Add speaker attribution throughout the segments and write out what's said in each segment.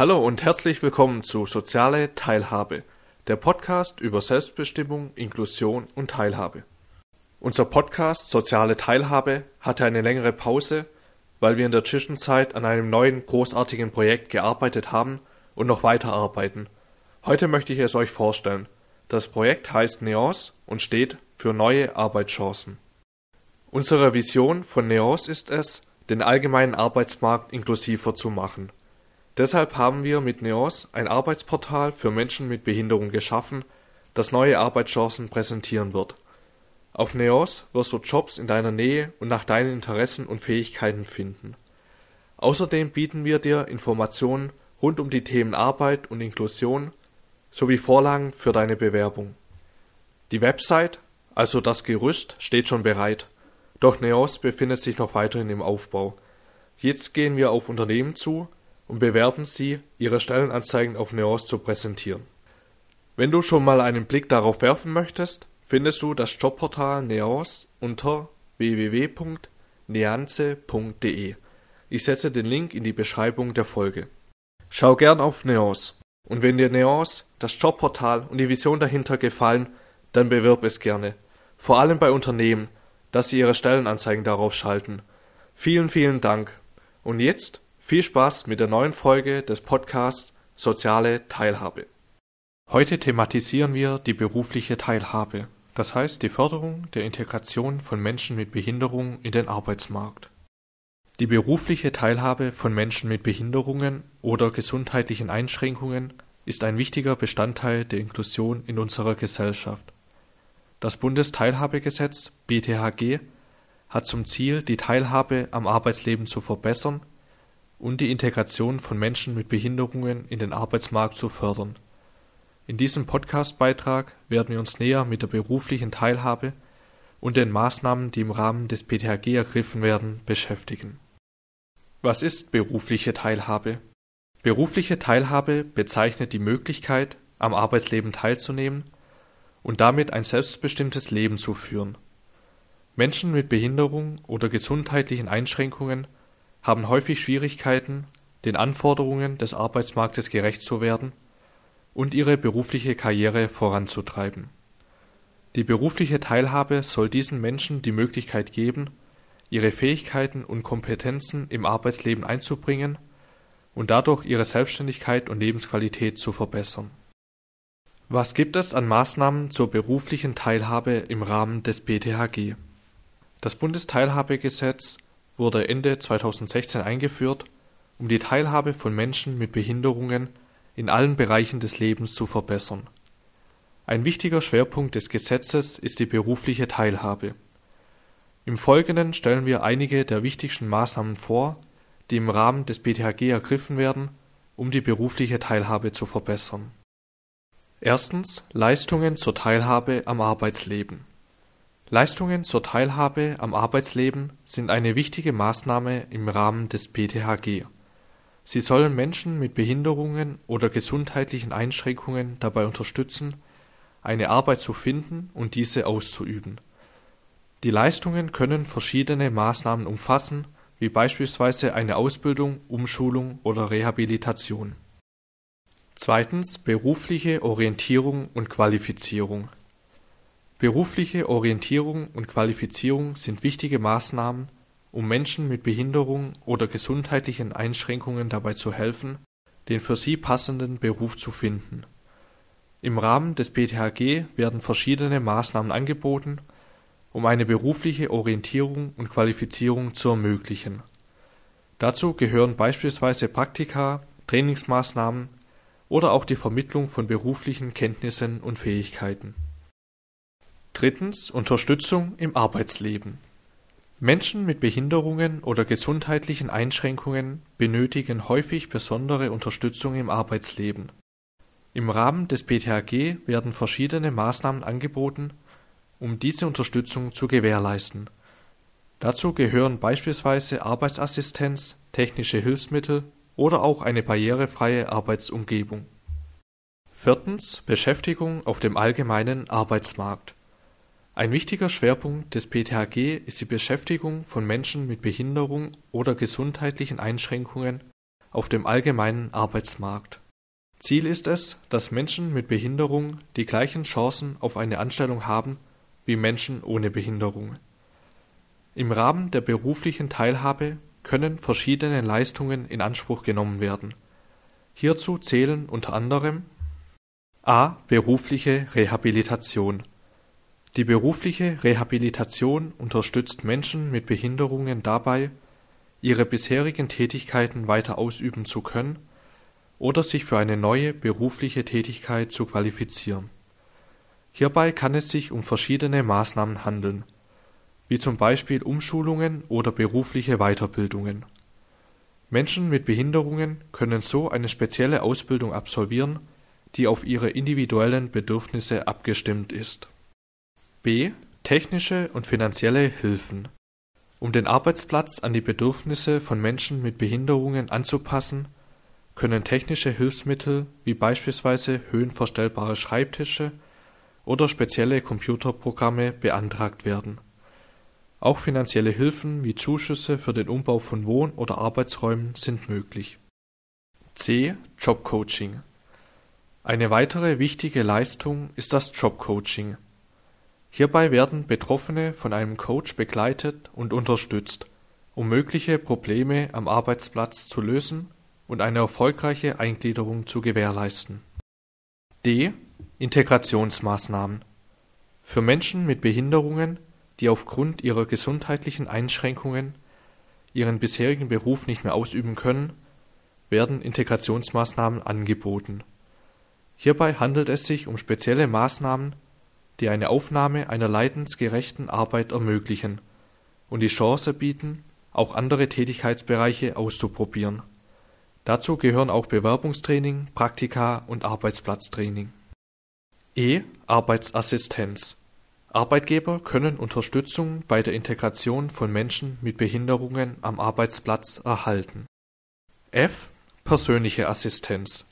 Speaker 1: Hallo und herzlich willkommen zu Soziale Teilhabe, der Podcast über Selbstbestimmung, Inklusion und Teilhabe. Unser Podcast Soziale Teilhabe hatte eine längere Pause, weil wir in der Zwischenzeit an einem neuen großartigen Projekt gearbeitet haben und noch weiterarbeiten. Heute möchte ich es euch vorstellen. Das Projekt heißt NEOS und steht für neue Arbeitschancen. Unsere Vision von NEOS ist es, den allgemeinen Arbeitsmarkt inklusiver zu machen. Deshalb haben wir mit NEOS ein Arbeitsportal für Menschen mit Behinderung geschaffen, das neue Arbeitschancen präsentieren wird. Auf NEOS wirst du Jobs in deiner Nähe und nach deinen Interessen und Fähigkeiten finden. Außerdem bieten wir dir Informationen rund um die Themen Arbeit und Inklusion sowie Vorlagen für deine Bewerbung. Die Website, also das Gerüst, steht schon bereit, doch NEOS befindet sich noch weiterhin im Aufbau. Jetzt gehen wir auf Unternehmen zu und bewerben sie, ihre Stellenanzeigen auf NEOS zu präsentieren. Wenn du schon mal einen Blick darauf werfen möchtest, findest du das Jobportal NEOS unter www.neanze.de. Ich setze den Link in die Beschreibung der Folge. Schau gern auf NEOS. Und wenn dir NEOS, das Jobportal und die Vision dahinter gefallen, dann bewirb es gerne. Vor allem bei Unternehmen, dass sie ihre Stellenanzeigen darauf schalten. Vielen, vielen Dank. Und jetzt viel Spaß mit der neuen Folge des Podcasts Soziale Teilhabe. Heute thematisieren wir die berufliche Teilhabe, das heißt die Förderung der Integration von Menschen mit Behinderung in den Arbeitsmarkt. Die berufliche Teilhabe von Menschen mit Behinderungen oder gesundheitlichen Einschränkungen ist ein wichtiger Bestandteil der Inklusion in unserer Gesellschaft. Das Bundesteilhabegesetz BTHG hat zum Ziel, die Teilhabe am Arbeitsleben zu verbessern und die Integration von Menschen mit Behinderungen in den Arbeitsmarkt zu fördern. In diesem Podcastbeitrag werden wir uns näher mit der beruflichen Teilhabe und den Maßnahmen, die im Rahmen des BTHG ergriffen werden, beschäftigen. Was ist berufliche Teilhabe? Berufliche Teilhabe bezeichnet die Möglichkeit, am Arbeitsleben teilzunehmen und damit ein selbstbestimmtes Leben zu führen. Menschen mit Behinderung oder gesundheitlichen Einschränkungen haben häufig Schwierigkeiten, den Anforderungen des Arbeitsmarktes gerecht zu werden und ihre berufliche Karriere voranzutreiben. Die berufliche Teilhabe soll diesen Menschen die Möglichkeit geben, ihre Fähigkeiten und Kompetenzen im Arbeitsleben einzubringen und dadurch ihre Selbstständigkeit und Lebensqualität zu verbessern was gibt es an Maßnahmen zur beruflichen Teilhabe im Rahmen des BTHG? Das Bundesteilhabegesetz wurde Ende 2016 eingeführt, um die Teilhabe von Menschen mit Behinderungen in allen Bereichen des Lebens zu verbessern. Ein wichtiger Schwerpunkt des Gesetzes ist die berufliche Teilhabe. Im Folgenden stellen wir einige der wichtigsten Maßnahmen vor, die im Rahmen des BTHG ergriffen werden, um die berufliche Teilhabe zu verbessern Erstens Leistungen zur Teilhabe am Arbeitsleben Leistungen zur Teilhabe am Arbeitsleben sind eine wichtige Maßnahme im Rahmen des BTHG. Sie sollen Menschen mit Behinderungen oder gesundheitlichen Einschränkungen dabei unterstützen, eine Arbeit zu finden und diese auszuüben. Die Leistungen können verschiedene Maßnahmen umfassen, wie beispielsweise eine Ausbildung, Umschulung oder Rehabilitation Zweitens berufliche Orientierung und Qualifizierung. Berufliche Orientierung und Qualifizierung sind wichtige Maßnahmen, um Menschen mit Behinderung oder gesundheitlichen Einschränkungen dabei zu helfen, den für sie passenden Beruf zu finden. Im Rahmen des BTHG werden verschiedene Maßnahmen angeboten, um eine berufliche Orientierung und Qualifizierung zu ermöglichen. Dazu gehören beispielsweise Praktika, Trainingsmaßnahmen oder auch die Vermittlung von beruflichen Kenntnissen und Fähigkeiten. Drittens Unterstützung im Arbeitsleben. Menschen mit Behinderungen oder gesundheitlichen Einschränkungen benötigen häufig besondere Unterstützung im Arbeitsleben. Im Rahmen des BTHG werden verschiedene Maßnahmen angeboten, um diese Unterstützung zu gewährleisten. Dazu gehören beispielsweise Arbeitsassistenz, technische Hilfsmittel oder auch eine barrierefreie Arbeitsumgebung. Viertens Beschäftigung auf dem allgemeinen Arbeitsmarkt. Ein wichtiger Schwerpunkt des PTHG ist die Beschäftigung von Menschen mit Behinderung oder gesundheitlichen Einschränkungen auf dem allgemeinen Arbeitsmarkt. Ziel ist es, dass Menschen mit Behinderung die gleichen Chancen auf eine Anstellung haben wie Menschen ohne Behinderung. Im Rahmen der beruflichen Teilhabe können verschiedene Leistungen in Anspruch genommen werden. Hierzu zählen unter anderem a. berufliche Rehabilitation Die berufliche Rehabilitation unterstützt Menschen mit Behinderungen dabei, ihre bisherigen Tätigkeiten weiter ausüben zu können oder sich für eine neue berufliche Tätigkeit zu qualifizieren. Hierbei kann es sich um verschiedene Maßnahmen handeln, wie zum Beispiel Umschulungen oder berufliche Weiterbildungen. Menschen mit Behinderungen können so eine spezielle Ausbildung absolvieren, die auf ihre individuellen Bedürfnisse abgestimmt ist. B. Technische und finanzielle Hilfen. Um den Arbeitsplatz an die Bedürfnisse von Menschen mit Behinderungen anzupassen, können technische Hilfsmittel wie beispielsweise höhenverstellbare Schreibtische oder spezielle Computerprogramme beantragt werden. Auch finanzielle Hilfen wie Zuschüsse für den Umbau von Wohn- oder Arbeitsräumen sind möglich. C. Jobcoaching Eine weitere wichtige Leistung ist das Jobcoaching. Hierbei werden Betroffene von einem Coach begleitet und unterstützt, um mögliche Probleme am Arbeitsplatz zu lösen und eine erfolgreiche Eingliederung zu gewährleisten. D. Integrationsmaßnahmen Für Menschen mit Behinderungen, die aufgrund ihrer gesundheitlichen Einschränkungen ihren bisherigen Beruf nicht mehr ausüben können, werden Integrationsmaßnahmen angeboten. Hierbei handelt es sich um spezielle Maßnahmen, die eine Aufnahme einer leidensgerechten Arbeit ermöglichen und die Chance bieten, auch andere Tätigkeitsbereiche auszuprobieren. Dazu gehören auch Bewerbungstraining, Praktika und Arbeitsplatztraining. E. Arbeitsassistenz Arbeitgeber können Unterstützung bei der Integration von Menschen mit Behinderungen am Arbeitsplatz erhalten. F. Persönliche Assistenz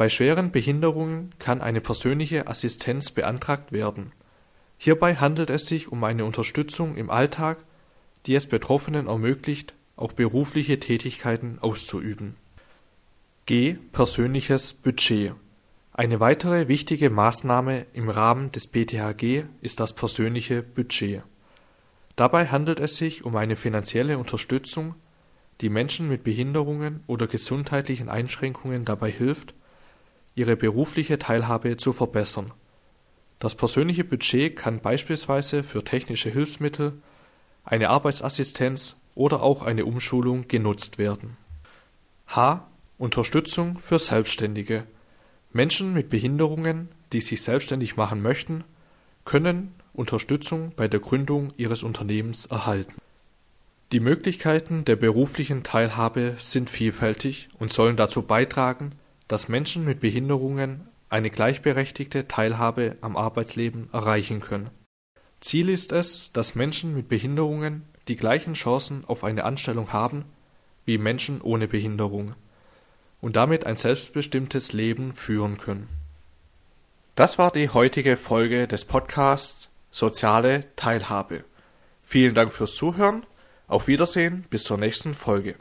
Speaker 1: Bei schweren Behinderungen kann eine persönliche Assistenz beantragt werden. Hierbei handelt es sich um eine Unterstützung im Alltag, die es Betroffenen ermöglicht, auch berufliche Tätigkeiten auszuüben. G. Persönliches Budget eine weitere wichtige Maßnahme im Rahmen des BTHG ist das persönliche Budget. Dabei handelt es sich um eine finanzielle Unterstützung, die Menschen mit Behinderungen oder gesundheitlichen Einschränkungen dabei hilft, ihre berufliche Teilhabe zu verbessern. Das persönliche Budget kann beispielsweise für technische Hilfsmittel, eine Arbeitsassistenz oder auch eine Umschulung genutzt werden. H. Unterstützung für Selbstständige Menschen mit Behinderungen, die sich selbstständig machen möchten, können Unterstützung bei der Gründung ihres Unternehmens erhalten. Die Möglichkeiten der beruflichen Teilhabe sind vielfältig und sollen dazu beitragen, dass Menschen mit Behinderungen eine gleichberechtigte Teilhabe am Arbeitsleben erreichen können. Ziel ist es, dass Menschen mit Behinderungen die gleichen Chancen auf eine Anstellung haben wie Menschen ohne Behinderung und damit ein selbstbestimmtes Leben führen können. Das war die heutige Folge des Podcasts Soziale Teilhabe. Vielen Dank fürs Zuhören. Auf Wiedersehen bis zur nächsten Folge.